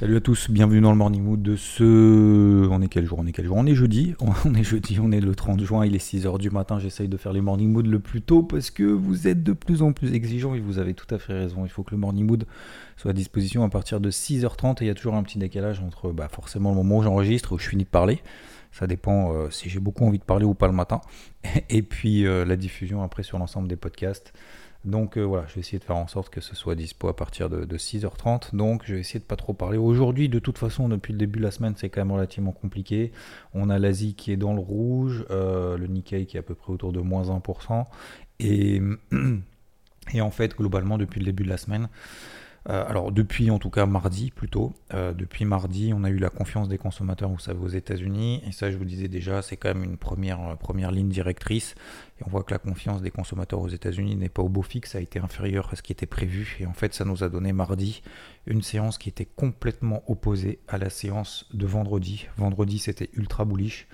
Salut à tous, bienvenue dans le Morning Mood de ce... On est quel jour On est quel jour On est jeudi, on est jeudi, on est le 30 juin, il est 6h du matin, j'essaye de faire les Morning Mood le plus tôt parce que vous êtes de plus en plus exigeants et vous avez tout à fait raison, il faut que le Morning Mood soit à disposition à partir de 6h30 et il y a toujours un petit décalage entre bah, forcément le moment où j'enregistre et où je finis de parler. Ça dépend euh, si j'ai beaucoup envie de parler ou pas le matin. Et puis euh, la diffusion après sur l'ensemble des podcasts. Donc euh, voilà, je vais essayer de faire en sorte que ce soit dispo à partir de, 6h30. Donc je vais essayer de pas trop parler. Aujourd'hui, de toute façon, depuis le début de la semaine, c'est quand même relativement compliqué. On a l'Asie qui est dans le rouge, le Nikkei qui est à peu près autour de moins 1%. Et, et en fait, globalement, depuis le début de la semaine, euh, alors depuis en tout cas mardi plutôt, euh, depuis mardi on a eu la confiance des consommateurs, vous savez, aux États-Unis, et ça je vous disais déjà, c'est quand même une première, euh, première ligne directrice, et on voit que la confiance des consommateurs aux États-Unis n'est pas au beau fixe, a été inférieur à ce qui était prévu, et en fait ça nous a donné mardi une séance qui était complètement opposée à la séance de vendredi. Vendredi c'était ultra bullish,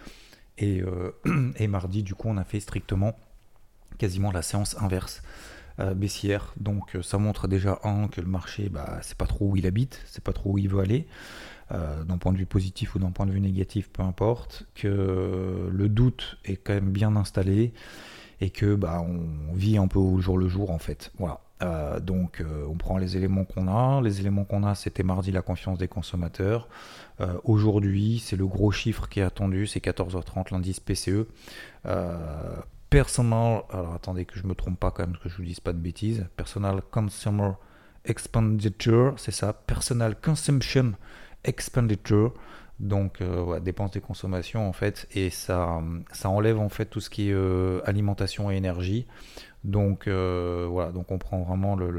et mardi du coup on a fait strictement quasiment la séance inverse. Euh, baissière. Donc euh, ça montre déjà un que le marché, bah, c'est pas trop où il habite, c'est pas trop où il veut aller. Euh, d'un point de vue positif ou d'un point de vue négatif, peu importe, que le doute est quand même bien installé et que bah, on vit un peu au jour le jour en fait. Voilà. donc on prend les éléments qu'on a. Les éléments qu'on a, c'était mardi la confiance des consommateurs. Aujourd'hui, c'est le gros chiffre qui est attendu, c'est 14h30 l'indice PCE. Personal, alors attendez que je me trompe pas quand même, que je vous dise pas de bêtises. Personal Consumer Expenditure, c'est ça. Personal Consumption Expenditure. Donc, euh, dépenses des consommations en fait, et ça, ça enlève en fait tout ce qui est euh, alimentation et énergie. Donc, euh, voilà, donc on prend vraiment le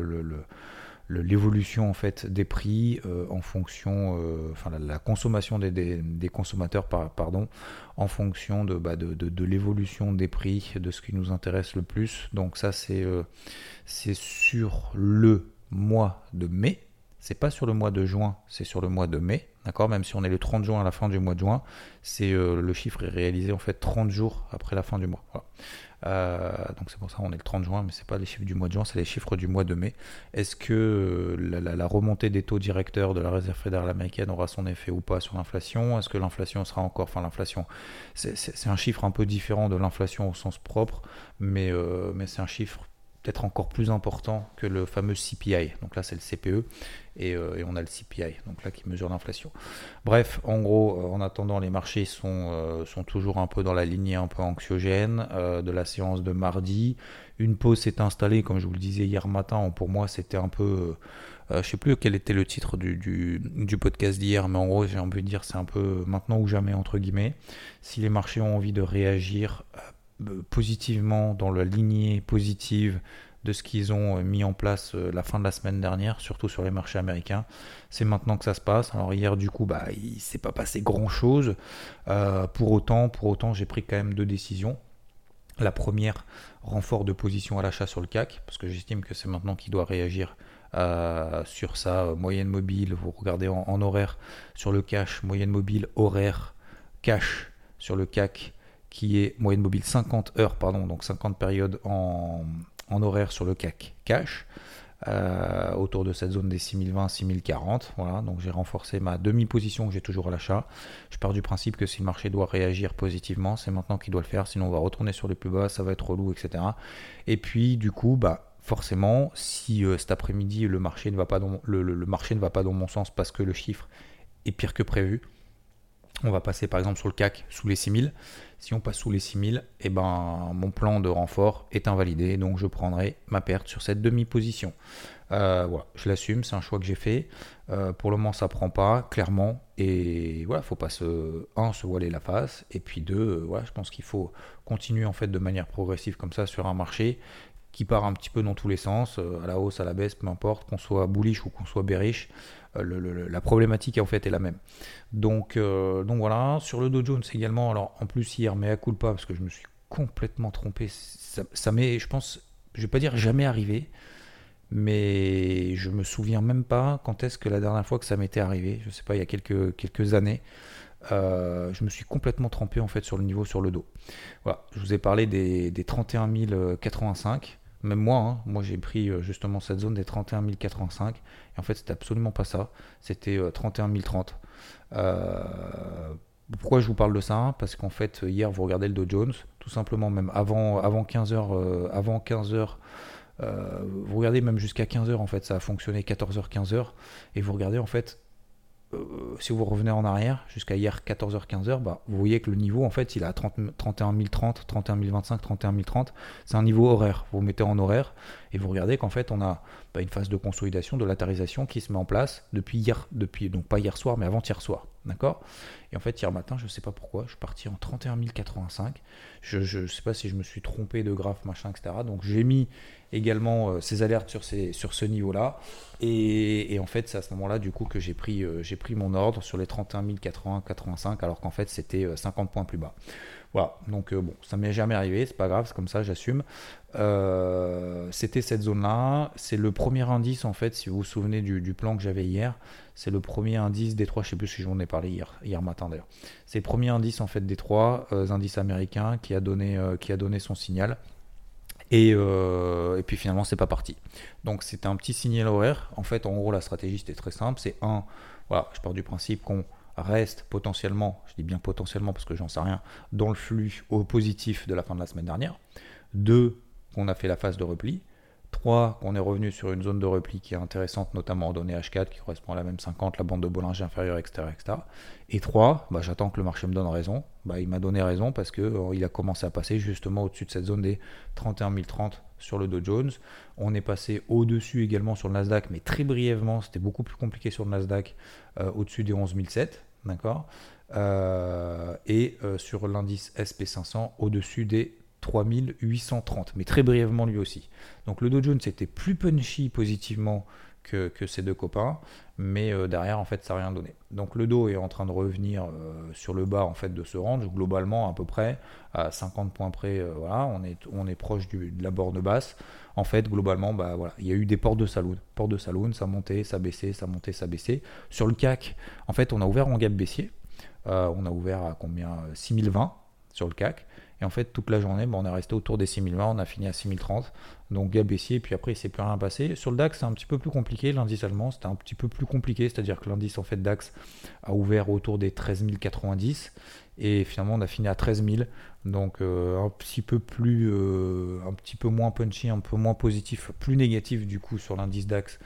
l'évolution en fait des prix euh, en fonction, euh, enfin la, consommation des, des, consommateurs pardon, en fonction de, bah, de, de, l'évolution des prix, de ce qui nous intéresse le plus. Donc ça c'est euh, c'est sur le mois de mai. C'est pas sur le mois de juin, c'est sur le mois de mai, d'accord? Même si on est le 30 juin à la fin du mois de juin, c'est le chiffre est réalisé en fait 30 jours après la fin du mois. Euh, donc c'est pour ça qu'on est le 30 juin, mais c'est pas les chiffres du mois de juin, c'est les chiffres du mois de mai. Est-ce que euh, la, remontée des taux directeurs de la Réserve fédérale américaine aura son effet ou pas sur l'inflation? Est-ce que l'inflation sera encore, enfin l'inflation, c'est un chiffre un peu différent de l'inflation au sens propre, euh, mais c'est un chiffre peut-être encore plus important que le fameux CPI. Donc là, c'est le CPE euh, et, on a le CPI, donc là qui mesure l'inflation. Bref, en gros, euh, en attendant, les marchés sont, euh, sont toujours un peu dans la lignée un peu anxiogène de la séance de mardi. Une pause s'est installée, comme je vous le disais hier matin. Pour moi, c'était un peu. je sais plus quel était le titre du, du, du podcast d'hier, mais en gros, j'ai envie de dire c'est un peu maintenant ou jamais, entre guillemets. Si les marchés ont envie de réagir positivement dans la lignée positive de ce qu'ils ont euh, mis en place euh, la fin de la semaine dernière, surtout sur les marchés américains. C'est maintenant que ça se passe. Alors hier, du coup, bah, il s'est pas passé grand-chose. Euh, pour autant, pour autant, j'ai pris quand même deux décisions. La première, renfort de position à l'achat sur le CAC, parce que j'estime que c'est maintenant qu'il doit réagir sur sa moyenne mobile. Vous regardez en, en, horaire sur le cash, moyenne mobile, horaire, cash sur le CAC qui est moyenne mobile 50 heures, pardon, donc 50 périodes en, horaire sur le CAC cash. Euh, autour de cette zone des 6020-6040. Voilà, donc j'ai renforcé ma demi-position que j'ai toujours à l'achat. Je pars du principe que si le marché doit réagir positivement, c'est maintenant qu'il doit le faire, sinon on va retourner sur les plus bas, ça va être relou, etc. Et puis du coup, bah forcément, si euh, cet après-midi le marché ne va pas dans le, marché ne va pas dans mon sens parce que le chiffre est pire que prévu, on va passer par exemple sur le CAC sous les 6000. Si on passe sous les 6000, eh ben, mon plan de renfort est invalidé, donc je prendrai ma perte sur cette demi-position. Euh, je l'assume, c'est un choix que j'ai fait. Euh, pour le moment, ça prend pas, clairement. Et voilà, faut pas se, un, se voiler la face, et puis deux, euh, je pense qu'il faut continuer en fait de manière progressive comme ça sur un marché qui part un petit peu dans tous les sens, à la hausse, à la baisse, peu importe, qu'on soit bullish ou qu'on soit bearish. La problématique en fait est la même. Donc, donc voilà, sur le Dow Jones également, alors en plus hier, mais à coup pas, parce que je me suis complètement trompé, ça, m'est, je pense, je vais pas dire jamais arrivé, mais je me souviens même pas quand est-ce que la dernière fois que ça m'était arrivé, je sais pas, il y a quelques, années, euh, je me suis complètement trempé en fait sur le niveau sur le dos. Voilà, je vous ai parlé des, des 31 085. Même moi, hein, moi j'ai pris euh, justement cette zone des 31 085 et en fait c'était absolument pas ça, c'était 31 030. pourquoi je vous parle de ça Parce qu'en fait hier vous regardez le Dow Jones, tout simplement même avant, avant 15 heures, euh, avant 15 heures euh, vous regardez même jusqu'à 15h en fait, ça a fonctionné 14h, 15h, et vous regardez en fait, euh, si vous revenez en arrière jusqu'à hier 14h, 15h, bah, vous voyez que le niveau en fait il est à 30, 31 030, 31 025, 31 030, c'est un niveau horaire, vous mettez en horaire, et vous regardez qu'en fait on a une phase de consolidation, de latérisation qui se met en place depuis hier, depuis, donc pas hier soir mais avant-hier soir, d'accord? Et en fait hier matin, je ne sais pas pourquoi, je suis parti en 31 085, je ne sais pas si je me suis trompé de graphe, machin, etc. Donc j'ai mis également euh, ces alertes sur, ces, sur ce niveau-là. Et, en fait, c'est à ce moment-là, du coup, que j'ai pris, euh, j'ai pris mon ordre sur les 31 080, 85, alors qu'en fait, c'était 50 euh, points plus bas. Voilà, donc bon, ça m'est jamais arrivé, c'est pas grave, c'est comme ça, j'assume. c'était cette zone-là, c'est le premier indice en fait, si vous vous souvenez du, plan que j'avais hier, c'est le premier indice des trois, je sais plus si j'en ai parlé hier, hier matin d'ailleurs. C'est le premier indice en fait des trois indices américains qui a donné, son signal. Euh, et, puis finalement, c'est pas parti. Donc c'était un petit signal horaire. En fait, en gros, la stratégie c'était très simple. C'est un, voilà, je pars du principe qu'on reste potentiellement, je dis bien potentiellement parce que j'en sais rien, dans le flux au positif de la fin de la semaine dernière. Deux, qu'on a fait la phase de repli. 3, qu'on est revenu sur une zone de repli qui est intéressante, notamment en données H4 qui correspond à la même 50, la bande de Bollinger inférieure, etc. etc. Et 3, bah, j'attends que le marché me donne raison. Bah, il m'a donné raison parce qu'il euh, a commencé à passer justement au-dessus de cette zone des 31 030 sur le Dow Jones. On est passé au-dessus également sur le Nasdaq, mais très brièvement, c'était beaucoup plus compliqué sur le Nasdaq, euh, au-dessus des 11 007, d'accord euh, Et sur l'indice SP500, au-dessus des 3830, mais très brièvement lui aussi. Donc le Dow Jones était plus punchy positivement que, que ces deux copains, mais euh, derrière en fait ça n'a rien donné. Donc le Dow est en train de revenir euh, sur le bas en fait de ce range, globalement à peu près à 50 points près, euh, on est, proche de la borne basse. En fait, globalement, bah il y a eu des portes de saloon. Portes de saloon, ça montait, ça baissait, ça montait, ça baissait. Sur le CAC, en fait, on a ouvert en gap baissier. on a ouvert à combien? 6020 sur le CAC. Et en fait, toute la journée, on est resté autour des 6020, on a fini à 6030. Donc gap baissier, puis après, il ne s'est plus rien passé. Sur le DAX, c'est un petit peu plus compliqué. L'indice allemand, c'était un petit peu plus compliqué. C'est-à-dire que l'indice en fait DAX a ouvert autour des 13 090. Et finalement, on a fini à 13 000. Donc euh, un petit peu plus, euh, un petit peu moins punchy, un peu moins positif, plus négatif du coup sur l'indice DAX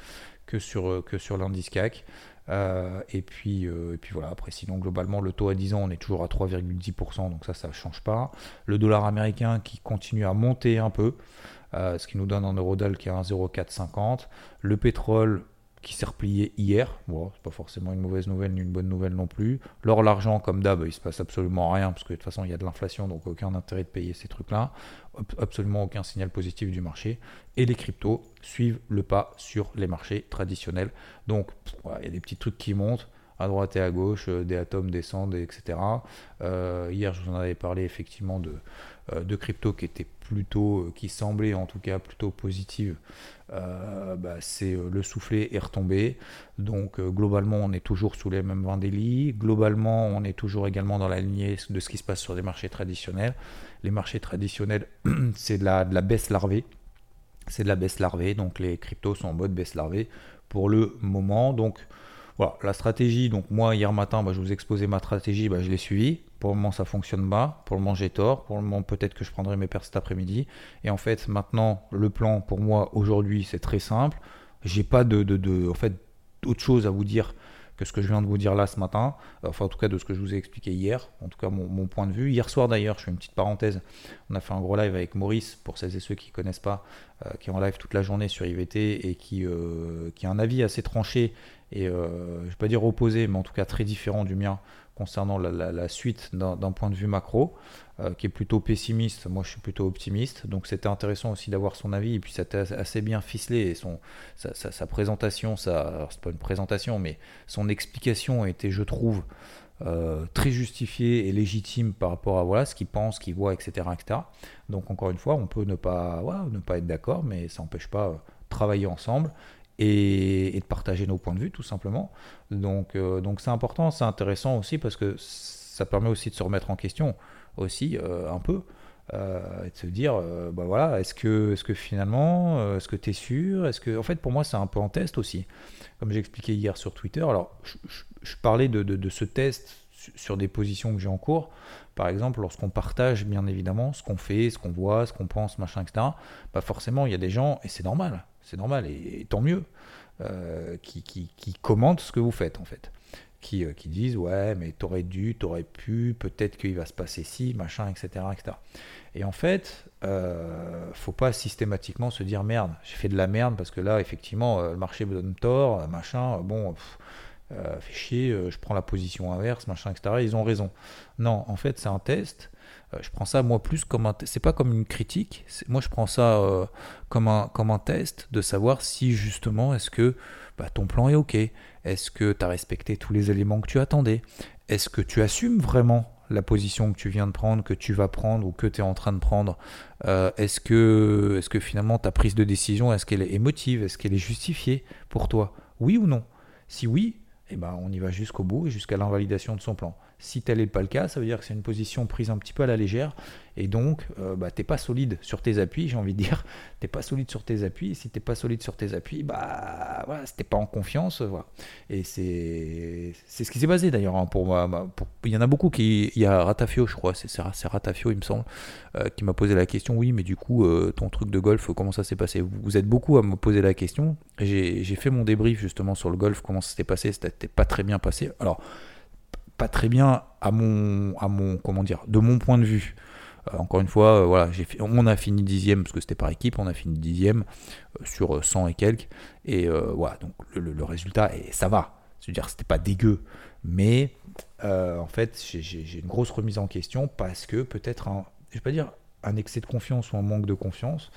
que sur, euh, que sur l'indice CAC. Euh, et, puis, euh, et puis voilà, après sinon globalement le taux à 10 ans on est toujours à 3,10%, donc ça ça ne change pas. Le dollar américain qui continue à monter un peu, euh, ce qui nous donne un Eurodol qui est à 1,0450. Le pétrole qui s'est replié hier. Bon, c'est pas forcément une mauvaise nouvelle ni une bonne nouvelle non plus. L'or, l'argent, comme d'hab, il se passe absolument rien parce que de toute façon il y a de l'inflation, donc aucun intérêt de payer ces trucs-là. Absolument aucun signal positif du marché. Et les cryptos suivent le pas sur les marchés traditionnels. Donc il y a des petits trucs qui montent à droite et à gauche, euh, des atomes descendent, etc. Euh, hier, je vous en avais parlé effectivement de, euh, de crypto qui était plutôt, qui semblait en tout cas plutôt positive euh, bah, c'est euh, le soufflet est retombé. Donc euh, globalement, on est toujours sous les mêmes vents lits Globalement, on est toujours également dans la lignée de ce qui se passe sur les marchés traditionnels. Les marchés traditionnels, c'est de la, de la baisse larvée. C'est de la baisse larvée. Donc les cryptos sont en mode baisse larvée pour le moment. Donc voilà, la stratégie. Donc moi, hier matin, bah, je vous exposais ma stratégie, bah, je l'ai suivie. Pour le moment, ça fonctionne pas. Pour le moment, j'ai tort. Pour le moment, peut-être que je prendrai mes pertes cet après-midi. Et en fait, maintenant, le plan pour moi aujourd'hui, c'est très simple. J'ai pas de, de, fait, chose à vous dire que ce que je viens de vous dire là ce matin, enfin en tout cas de ce que je vous ai expliqué hier, en tout cas mon, point de vue. Hier soir d'ailleurs, je fais une petite parenthèse, on a fait un gros live avec Maurice, pour celles et ceux qui ne connaissent pas, euh, qui est en live toute la journée sur IVT et qui, euh, qui a un avis assez tranché et euh, je ne vais pas dire opposé, mais en tout cas très différent du mien concernant la, suite d'un point de vue macro, euh, qui est plutôt pessimiste. Moi, je suis plutôt optimiste. Donc, c'était intéressant aussi d'avoir son avis. Et puis, c'était assez bien ficelé. Et son, sa, présentation, ça, c'est pas une présentation, mais son explication était, je trouve, euh, très justifiée et légitime par rapport à voilà, ce qu'il pense, qu'il voit, etc.. Donc, encore une fois, on peut ne pas, ne pas être d'accord, mais ça n'empêche pas de travailler ensemble et, de partager nos points de vue tout simplement. Donc euh, donc c'est important, c'est intéressant aussi parce que ça permet aussi de se remettre en question aussi euh, un peu. Euh, et de se dire bah voilà est-ce que est-ce que finalement est-ce que tu es sûr? Est-ce que en fait pour moi c'est un peu en test aussi comme j'ai expliqué hier sur Twitter alors je, parlais de, de, ce test sur des positions que j'ai en cours par exemple lorsqu'on partage bien évidemment ce qu'on fait ce qu'on voit ce qu'on pense machin etc bah forcément il y a des gens et c'est normal c'est normal, et, tant mieux, euh, qui, qui, commentent ce que vous faites en fait. Qui, euh, qui disent ouais mais t'aurais dû, t'aurais pu, peut-être qu'il va se passer ci, machin, etc. Et en fait, euh, faut pas systématiquement se dire merde, j'ai fait de la merde parce que là effectivement le marché me donne tort, machin, bon, fait chier, je prends la position inverse, machin, etc. Ils ont raison. Non, en fait c'est un test je prends ça moi plus comme un c'est pas comme une critique moi je prends ça euh, comme un comme un test de savoir si justement est-ce que bah, ton plan est ok est-ce que tu as respecté tous les éléments que tu attendais est-ce que tu assumes vraiment la position que tu viens de prendre, que tu vas prendre ou que tu es en train de prendre euh, Est-ce que, est que finalement ta prise de décision, est-ce qu'elle est émotive Est-ce qu'elle est justifiée pour toi? Oui ou non? Si oui, eh ben, on y va jusqu'au bout et jusqu'à l'invalidation de son plan. Si tel n'est pas le cas, ça veut dire que c'est une position prise un petit peu à la légère et donc euh, bah, t'es pas solide sur tes appuis, j'ai envie de dire. T'es pas solide sur tes appuis et si t'es pas solide sur tes appuis, bah voilà, pas en confiance, voilà. Et c'est ce qui s'est basé d'ailleurs hein, pour moi. Il y en a beaucoup qui. Il y a Ratafio, je crois, c'est Ratafio, il me semble, euh, qui m'a posé la question. Oui, mais du coup, euh, ton truc de golf, comment ça s'est passé? Vous êtes beaucoup à me poser la question. J'ai fait mon débrief justement sur le golf, comment ça s'était passé. C'était pas très bien passé. Alors pas très bien à mon, à mon, comment dire, de mon point de vue. Euh, encore une fois, euh, on a fini dixième parce que c'était par équipe, on a fini dixième euh, sur 100 et quelques. Et voilà, donc le, résultat, ça va. C'est-à-dire, c'était pas dégueu, mais en fait, j'ai une grosse remise en question parce que peut-être un, je vais pas dire un excès de confiance ou un manque de confiance,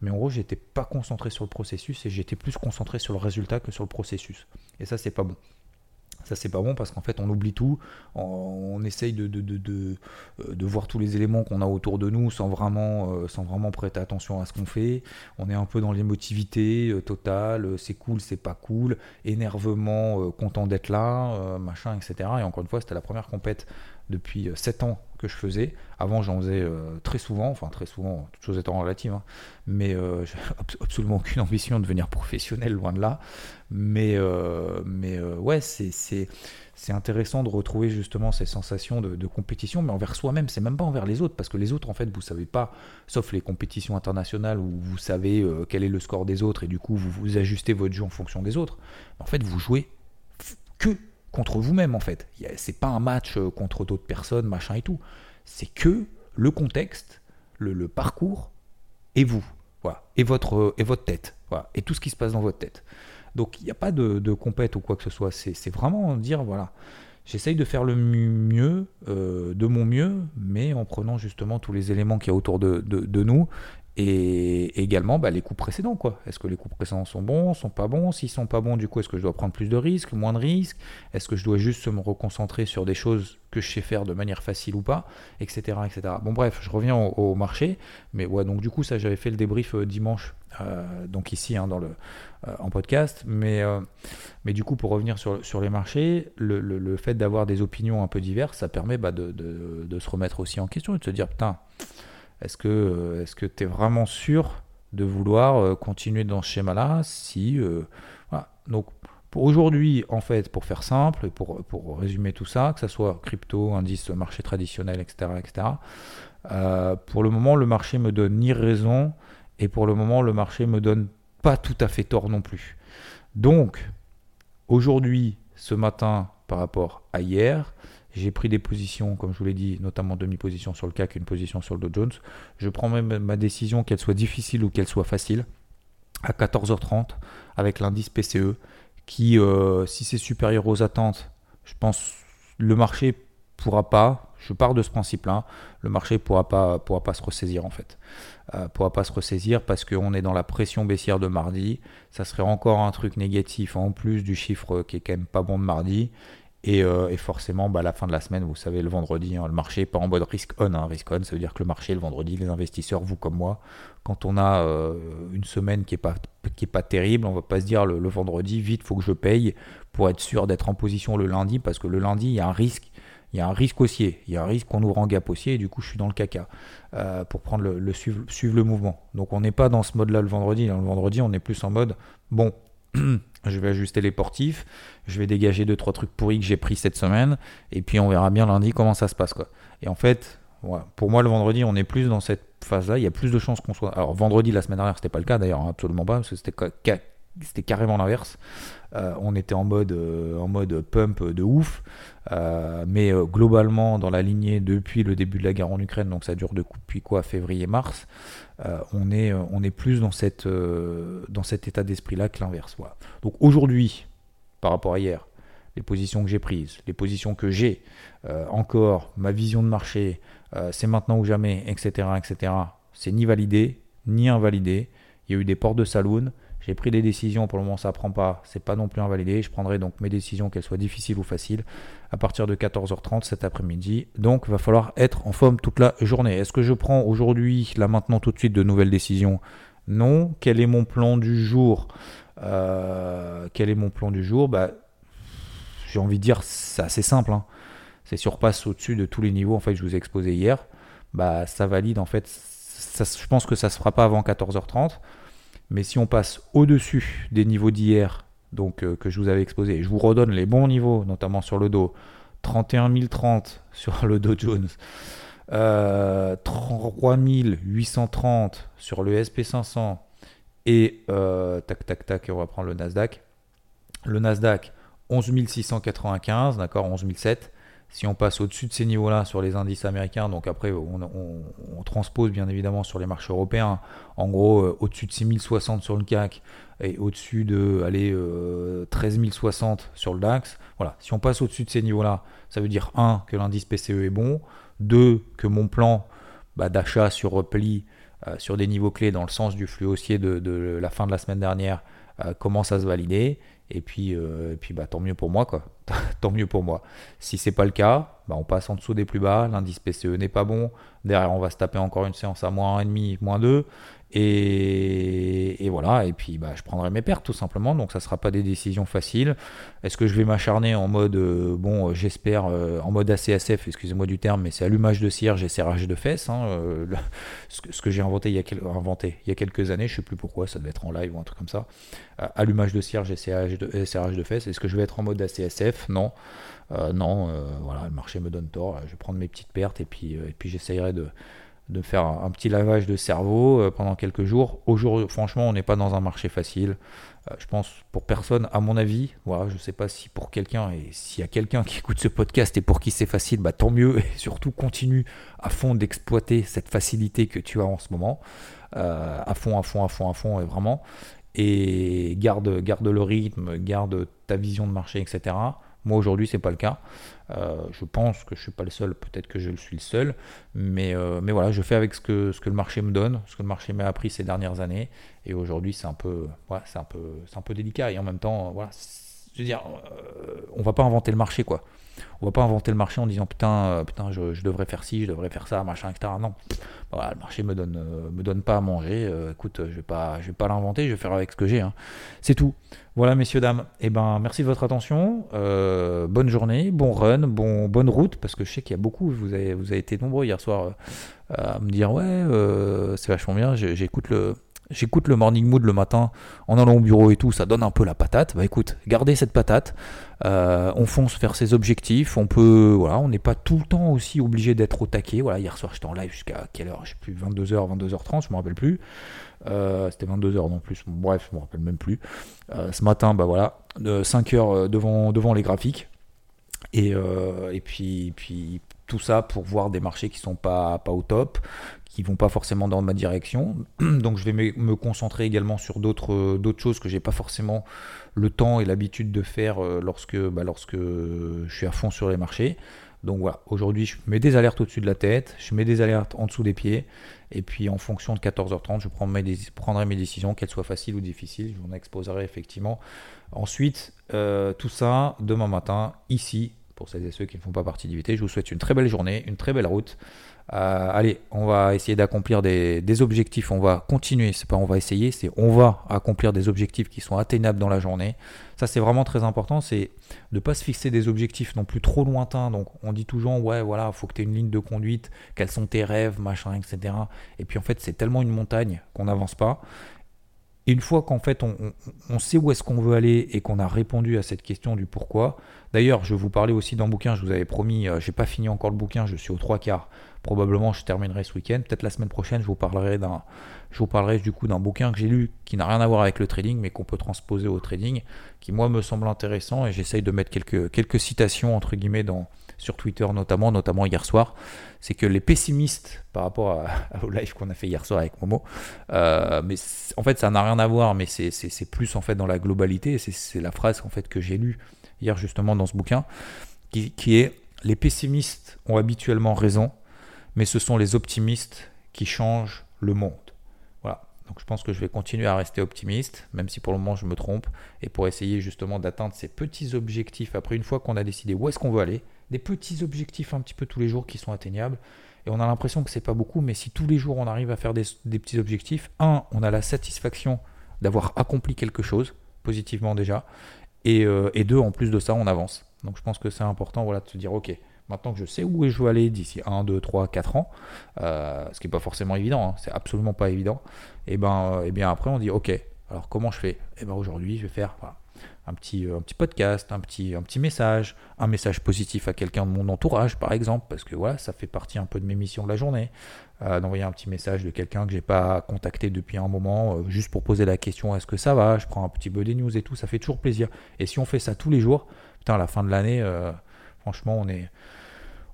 mais en gros, j'étais pas concentré sur le processus et j'étais plus concentré sur le résultat que sur le processus. Et ça, c'est pas bon. Ça, c'est pas bon parce qu'en fait, on oublie tout. On, essaye de, de, de, euh, de, voir tous les éléments qu'on a autour de nous sans vraiment, euh, sans vraiment prêter attention à ce qu'on fait. On est un peu dans l'émotivité euh, totale. C'est cool, c'est pas cool. Énervement, content d'être là, machin, etc. Et encore une fois, c'était la première compète depuis 7 ans que je faisais. Avant, j'en faisais très souvent, enfin très souvent, toutes choses étant relatives, hein. mais euh, absolument aucune ambition de devenir professionnel, loin de là. Mais, euh, mais ouais, c'est intéressant de retrouver justement ces sensations de, compétition, mais envers soi-même, c'est même pas envers les autres, parce que les autres, en fait, vous savez pas, sauf les compétitions internationales où vous savez quel est le score des autres et du coup vous, vous ajustez votre jeu en fonction des autres. En fait, vous jouez que contre vous-même en fait. C'est pas un match euh, contre d'autres personnes, machin et tout. C'est que le contexte, le, parcours et vous. Voilà. Et votre, euh, et votre tête. Voilà. Et tout ce qui se passe dans votre tête. Donc il n'y a pas de, compète ou quoi que ce soit. C'est vraiment dire voilà. J'essaye de faire le mieux, euh, de mon mieux, mais en prenant justement tous les éléments qu'il y a autour de nous et également bah, les coups précédents. Est-ce que les coups précédents sont bons, sont pas bons? S'ils sont pas bons, du coup, est-ce que je dois prendre plus de risques, moins de risques? Est-ce que je dois juste me reconcentrer sur des choses que je sais faire de manière facile ou pas? Etc. etc. Bon bref, je reviens au, marché. Mais ouais, donc du coup, ça j'avais fait le débrief euh, dimanche, euh, donc ici hein, dans le, euh, en podcast. Mais, mais du coup, pour revenir sur, sur les marchés, le, le, fait d'avoir des opinions un peu diverses, ça permet bah, de, de se remettre aussi en question et de se dire, putain, est-ce que euh, est-ce que tu es vraiment sûr de vouloir euh, continuer dans ce schéma-là Si euh, voilà. donc aujourd'hui, en fait, pour faire simple pour, pour résumer tout ça, que ce soit crypto, indice, marché traditionnel, etc., etc. pour le moment, le marché me donne ni raison et pour le moment, le marché me donne pas tout à fait tort non plus. Donc, aujourd'hui, ce matin, par rapport à hier, j'ai pris des positions, comme je vous l'ai dit, notamment demi-position sur le CAC, une position sur le Dow Jones. Je prends même ma décision, qu'elle soit difficile ou qu'elle soit facile, à 14h30 avec l'indice PCE, qui, euh, si c'est supérieur aux attentes, je pense le marché pourra pas, je pars de ce principe-là, le marché pourra pas, pourra pas se ressaisir en fait. Euh, pourra pas se ressaisir parce qu'on est dans la pression baissière de mardi. Ça serait encore un truc négatif en plus du chiffre qui est quand même pas bon de mardi. Et, euh, forcément, bah, à la fin de la semaine, vous savez, le vendredi, hein, le marché n'est pas en mode risk on. Hein, risk on, ça veut dire que le marché, le vendredi, les investisseurs, vous comme moi, quand on a euh, une semaine qui n'est pas, pas terrible, on va pas se dire le, vendredi, vite, faut que je paye pour être sûr d'être en position le lundi, parce que le lundi, il y a un risque il y a un risque haussier, il y a un risque qu'on ouvre en gap haussier et du coup je suis dans le caca euh, pour prendre le, suivre, le mouvement. Donc on n'est pas dans ce mode-là le vendredi. Le vendredi on est plus en mode bon, je vais ajuster les portifs, je vais dégager deux trois trucs pourris que j'ai pris cette semaine et puis on verra bien lundi comment ça se passe quoi. Et en fait, pour moi le vendredi on est plus dans cette phase-là. Il y a plus de chances qu'on soit. Alors vendredi la semaine dernière c'était pas le cas d'ailleurs absolument pas parce que c'était c'était carrément l'inverse. Euh, on était en mode, euh, en mode pump de ouf. Euh, mais globalement, dans la lignée depuis le début de la guerre en Ukraine, donc ça dure depuis quoi? Février-mars, on, est, on est plus dans, cette, dans cet état d'esprit-là que l'inverse. Donc aujourd'hui, par rapport à hier, les positions que j'ai prises, les positions que j'ai, encore, ma vision de marché, c'est maintenant ou jamais, etc., etc., c'est ni validé, ni invalidé. Il y a eu des portes de saloon, j'ai pris des décisions, pour le moment ça ne prend pas, c'est pas non plus invalidé. Je prendrai donc mes décisions, qu'elles soient difficiles ou faciles, à partir de 14h30 cet après-midi. Donc il va falloir être en forme toute la journée. Est-ce que je prends aujourd'hui, là maintenant tout de suite, de nouvelles décisions? Non. Quel est mon plan du jour? Euh, Quel est mon plan du jour? Bah, J'ai envie de dire, c'est assez simple. Hein. C'est surpasse au-dessus de tous les niveaux en fait, que je vous ai exposé hier. Bah, ça valide en fait. je pense que ça ne se fera pas avant 14h30. Mais si on passe au-dessus des niveaux d'hier, donc euh, que je vous avais exposé, je vous redonne les bons niveaux, notamment sur le dos, 31 030 sur le Dow Jones, euh, 3830 sur le SP500 et euh, tac tac tac, on va prendre le Nasdaq. Le Nasdaq 11 695, d'accord, 11 007. Si on passe au-dessus de ces niveaux-là sur les indices américains, donc après on, transpose bien évidemment sur les marchés européens, en gros euh, au-dessus de 6060 sur le CAC et au-dessus de allez, 13060 euh, sur le DAX. Voilà, si on passe au-dessus de ces niveaux-là, ça veut dire 1 que l'indice PCE est bon, 2 que mon plan bah, d'achat sur repli euh, sur des niveaux clés dans le sens du flux haussier de, la fin de la semaine dernière commence à se valider. Et puis, et puis bah, tant mieux pour moi, quoi. tant mieux pour moi. Si c'est pas le cas, bah on passe en dessous des plus bas, l'indice PCE n'est pas bon, derrière on va se taper encore une séance à moins 1,5, moins 2, et, voilà, et puis bah, je prendrai mes pertes tout simplement, donc ça ne sera pas des décisions faciles. Est-ce que je vais m'acharner en mode, euh, bon, euh, j'espère, euh, en mode ACSF, excusez-moi du terme, mais c'est allumage de cierge et serrage de fesses, hein, ce que, j'ai inventé il, y a quelques années, je ne sais plus pourquoi, ça devait être en live ou un truc comme ça. allumage de cierge et serrage de, serrage de fesses, est-ce que je vais être en mode ACSF Non. non, voilà, le marché me donne tort, je vais prendre mes petites pertes et puis, et puis j'essayerai de de faire un, petit lavage de cerveau euh, pendant quelques jours. Aujourd'hui, franchement, on n'est pas dans un marché facile. Euh, je pense pour personne, à mon avis, voilà, je ne sais pas si pour quelqu'un, et s'il y a quelqu'un qui écoute ce podcast et pour qui c'est facile, bah, tant mieux. Et surtout, continue à fond d'exploiter cette facilité que tu as en ce moment. Euh, à fond, à fond, à fond, à fond, et vraiment. Et garde, garde le rythme, garde ta vision de marché, etc. Moi aujourd'hui, c'est pas le cas. Euh, je pense que je suis pas le seul, peut-être que je le suis le seul, mais, euh, mais voilà, je fais avec ce que, le marché me donne, ce que le marché m'a appris ces dernières années, et aujourd'hui c'est un peu, c'est un peu, c'est un peu délicat, et en même temps, voilà, je veux dire, euh, on va pas inventer le marché, quoi. On va pas inventer le marché en disant putain, euh, putain, je, devrais faire ci, je devrais faire ça, machin, etc. Non, voilà, le marché me donne, euh, me donne pas à manger. écoute, je vais pas, je vais pas l'inventer, je vais faire avec ce que j'ai. Hein. C'est tout. Voilà, messieurs dames. Et eh ben, merci de votre attention. bonne journée, bon run, bon, bonne route, parce que je sais qu'il y a beaucoup. Vous avez, vous avez été nombreux hier soir à me dire ouais, c'est vachement bien. J'écoute le j'écoute le morning mood le matin en allant au bureau et tout, ça donne un peu la patate. Bah écoute, gardez cette patate. Euh, on fonce vers ses objectifs. On peut, voilà, on n'est pas tout le temps aussi obligé d'être au taquet. Voilà, hier soir j'étais en live jusqu'à quelle heure? Je sais plus, 22h, 22h30, je me rappelle plus. Euh, c'était 22h non plus. bref, je me rappelle même plus. Euh, ce matin, bah voilà, 5h devant devant les graphiques. Et, et puis, puis tout ça pour voir des marchés qui sont pas, pas au top, qui vont pas forcément dans ma direction. Donc je vais me concentrer également sur d'autres d'autres choses que j'ai pas forcément le temps et l'habitude de faire lorsque, bah, lorsque je suis à fond sur les marchés. Donc voilà, aujourd'hui je mets des alertes au-dessus de la tête, je mets des alertes en dessous des pieds, et puis en fonction de 14h30, je prendrai mes, décisions, qu'elles soient faciles ou difficiles, je vous en exposerai effectivement. Ensuite, euh, tout ça demain matin, ici, pour celles et ceux qui ne font pas partie d'IVT, je vous souhaite une très belle journée, une très belle route. Euh, allez, on va essayer d'accomplir des, objectifs. On va continuer. C'est pas on va essayer, c'est on va accomplir des objectifs qui sont atteignables dans la journée. Ça, c'est vraiment très important. C'est de pas se fixer des objectifs non plus trop lointains. Donc, on dit toujours, ouais, voilà, faut que tu aies une ligne de conduite. Quels sont tes rêves, machin, etc. Et puis, en fait, c'est tellement une montagne qu'on n'avance pas. Une fois qu'en fait on, sait où est-ce qu'on veut aller et qu'on a répondu à cette question du pourquoi, d'ailleurs je vous parlais aussi d'un bouquin, je vous avais promis, euh, j'ai pas fini encore le bouquin, je suis aux trois quarts, probablement je terminerai ce week-end, peut-être la semaine prochaine je vous parlerai d'un, je vous parlerai du coup d'un bouquin que j'ai lu qui n'a rien à voir avec le trading mais qu'on peut transposer au trading, qui moi me semble intéressant et j'essaye de mettre quelques citations entre guillemets dans, sur Twitter notamment, notamment hier soir, c'est que les pessimistes par rapport à, au live qu'on a fait hier soir avec Momo, euh, mais en fait ça n'a rien à voir, mais c'est plus en fait dans la globalité, c'est la phrase en fait que j'ai lue hier justement dans ce bouquin, qui, qui est les pessimistes ont habituellement raison, mais ce sont les optimistes qui changent le monde. Voilà. Donc je pense que je vais continuer à rester optimiste, même si pour le moment je me trompe, et pour essayer justement d'atteindre ces petits objectifs après une fois qu'on a décidé où est-ce qu'on veut aller, des petits objectifs un petit peu tous les jours qui sont atteignables. Et on a l'impression que c'est pas beaucoup, mais si tous les jours on arrive à faire des, petits objectifs, un, on a la satisfaction d'avoir accompli quelque chose, positivement déjà, et, euh, et, deux, en plus de ça, on avance. Donc je pense que c'est important voilà, de se dire, ok, maintenant que je sais où je veux aller d'ici 1, 2, 3, 4 ans, euh, ce qui n'est pas forcément évident, hein, c'est absolument pas évident, et ben, et bien après on dit, ok, alors comment je fais? Et eh ben aujourd'hui je vais faire un petit, euh, un petit podcast, un petit, message, un message positif à quelqu'un de mon entourage, par exemple, parce que voilà, ça fait partie un peu de mes missions de la journée. Euh, d'envoyer un petit message de quelqu'un que j'ai pas contacté depuis un moment, euh, juste pour poser la question est-ce que ça va? Je prends un petit peu des news et tout, ça fait toujours plaisir. Et si on fait ça tous les jours, putain, à la fin de l'année, franchement, on.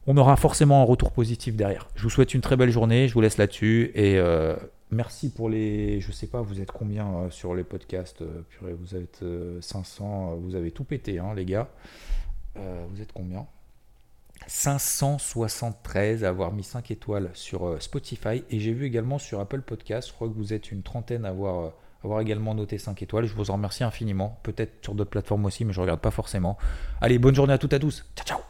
On aura forcément un retour positif derrière. Je vous souhaite une très belle journée, je vous laisse là-dessus et Merci pour les. Je sais pas, vous êtes combien euh, sur les podcasts euh, purée, Vous êtes 500, euh, vous avez tout pété, hein, les gars. vous êtes combien? 573 à avoir mis 5 étoiles sur Spotify. Et j'ai vu également sur Apple Podcast, je crois que vous êtes une trentaine à avoir, avoir également noté 5 étoiles. Je vous en remercie infiniment. Peut-être sur d'autres plateformes aussi, mais je ne regarde pas forcément. Allez, bonne journée à toutes et à tous. Ciao, ciao